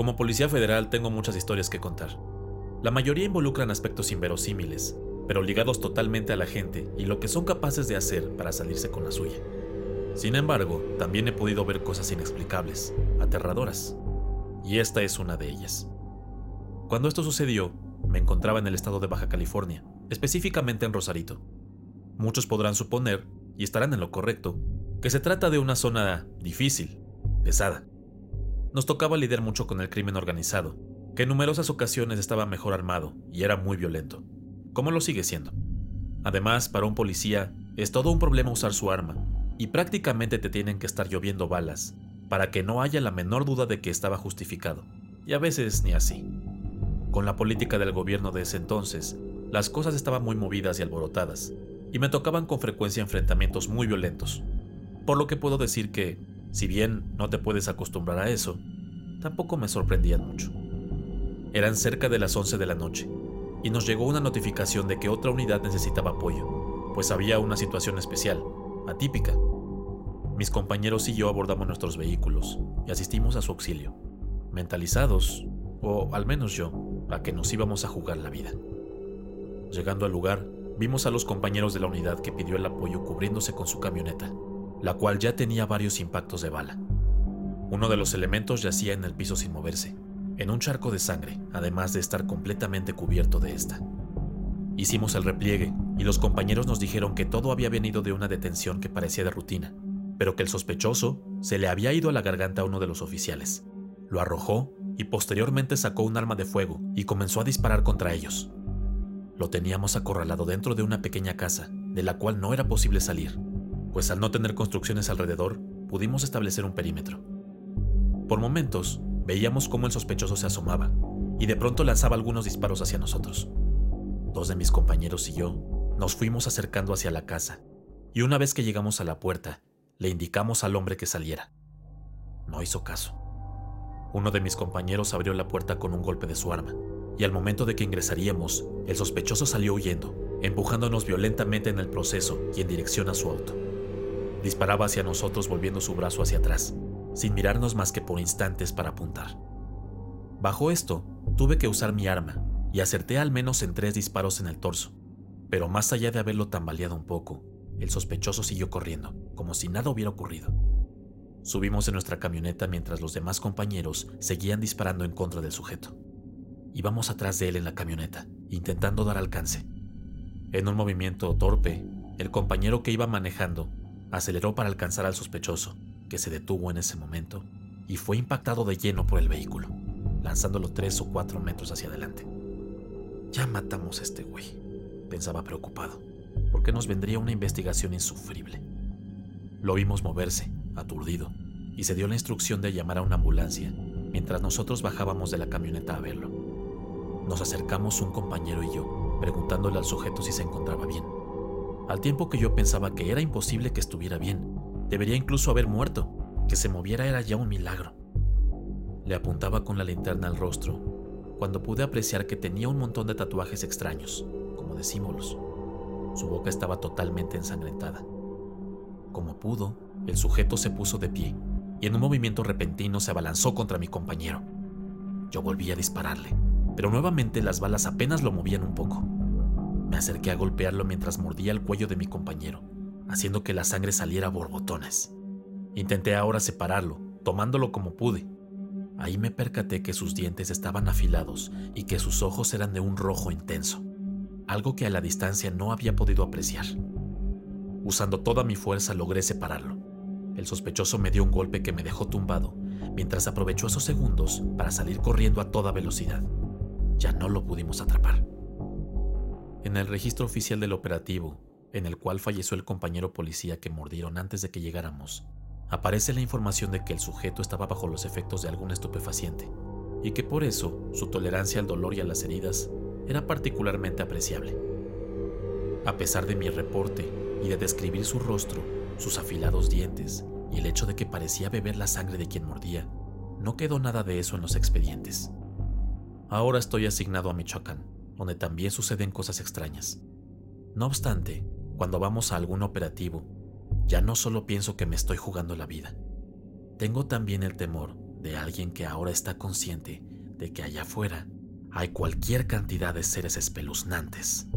Como policía federal tengo muchas historias que contar. La mayoría involucran aspectos inverosímiles, pero ligados totalmente a la gente y lo que son capaces de hacer para salirse con la suya. Sin embargo, también he podido ver cosas inexplicables, aterradoras, y esta es una de ellas. Cuando esto sucedió, me encontraba en el estado de Baja California, específicamente en Rosarito. Muchos podrán suponer, y estarán en lo correcto, que se trata de una zona difícil, pesada. Nos tocaba lidiar mucho con el crimen organizado, que en numerosas ocasiones estaba mejor armado y era muy violento, como lo sigue siendo. Además, para un policía, es todo un problema usar su arma, y prácticamente te tienen que estar lloviendo balas, para que no haya la menor duda de que estaba justificado, y a veces ni así. Con la política del gobierno de ese entonces, las cosas estaban muy movidas y alborotadas, y me tocaban con frecuencia enfrentamientos muy violentos, por lo que puedo decir que, si bien no te puedes acostumbrar a eso, tampoco me sorprendían mucho. Eran cerca de las 11 de la noche, y nos llegó una notificación de que otra unidad necesitaba apoyo, pues había una situación especial, atípica. Mis compañeros y yo abordamos nuestros vehículos y asistimos a su auxilio, mentalizados, o al menos yo, a que nos íbamos a jugar la vida. Llegando al lugar, vimos a los compañeros de la unidad que pidió el apoyo cubriéndose con su camioneta, la cual ya tenía varios impactos de bala. Uno de los elementos yacía en el piso sin moverse, en un charco de sangre, además de estar completamente cubierto de esta. Hicimos el repliegue y los compañeros nos dijeron que todo había venido de una detención que parecía de rutina, pero que el sospechoso se le había ido a la garganta a uno de los oficiales. Lo arrojó y posteriormente sacó un arma de fuego y comenzó a disparar contra ellos. Lo teníamos acorralado dentro de una pequeña casa, de la cual no era posible salir, pues al no tener construcciones alrededor, pudimos establecer un perímetro. Por momentos, veíamos cómo el sospechoso se asomaba, y de pronto lanzaba algunos disparos hacia nosotros. Dos de mis compañeros y yo nos fuimos acercando hacia la casa, y una vez que llegamos a la puerta, le indicamos al hombre que saliera. No hizo caso. Uno de mis compañeros abrió la puerta con un golpe de su arma, y al momento de que ingresaríamos, el sospechoso salió huyendo, empujándonos violentamente en el proceso y en dirección a su auto. Disparaba hacia nosotros volviendo su brazo hacia atrás, sin mirarnos más que por instantes para apuntar. Bajo esto, tuve que usar mi arma y acerté al menos en tres disparos en el torso, pero más allá de haberlo tambaleado un poco, el sospechoso siguió corriendo, como si nada hubiera ocurrido. Subimos en nuestra camioneta mientras los demás compañeros seguían disparando en contra del sujeto. Íbamos atrás de él en la camioneta, intentando dar alcance. En un movimiento torpe, el compañero que iba manejando aceleró para alcanzar al sospechoso, que se detuvo en ese momento y fue impactado de lleno por el vehículo, lanzándolo tres o cuatro metros hacia adelante. Ya matamos a este güey, pensaba preocupado, porque nos vendría una investigación insufrible. Lo vimos moverse, aturdido, y se dio la instrucción de llamar a una ambulancia mientras nosotros bajábamos de la camioneta a verlo. Nos acercamos un compañero y yo, preguntándole al sujeto si se encontraba bien. Al tiempo que yo pensaba que era imposible que estuviera bien, debería incluso haber muerto, que se moviera era ya un milagro. Le apuntaba con la linterna al rostro, cuando pude apreciar que tenía un montón de tatuajes extraños, como de símbolos. Su boca estaba totalmente ensangrentada. Como pudo, el sujeto se puso de pie y en un movimiento repentino se abalanzó contra mi compañero. Yo volví a dispararle, pero nuevamente las balas apenas lo movían un poco. Me acerqué a golpearlo mientras mordía el cuello de mi compañero, haciendo que la sangre saliera a borbotones. Intenté ahora separarlo, tomándolo como pude. Ahí me percaté que sus dientes estaban afilados y que sus ojos eran de un rojo intenso, algo que a la distancia no había podido apreciar. Usando toda mi fuerza logré separarlo. El sospechoso me dio un golpe que me dejó tumbado, mientras aprovechó esos segundos para salir corriendo a toda velocidad. Ya no lo pudimos atrapar. En el registro oficial del operativo, en el cual falleció el compañero policía que mordieron antes de que llegáramos, aparece la información de que el sujeto estaba bajo los efectos de algún estupefaciente y que por eso su tolerancia al dolor y a las heridas era particularmente apreciable. A pesar de mi reporte y de describir su rostro, sus afilados dientes y el hecho de que parecía beber la sangre de quien mordía, no quedó nada de eso en los expedientes. Ahora estoy asignado a Michoacán, donde también suceden cosas extrañas. No obstante, cuando vamos a algún operativo, ya no solo pienso que me estoy jugando la vida, tengo también el temor de alguien que ahora está consciente de que allá afuera hay cualquier cantidad de seres espeluznantes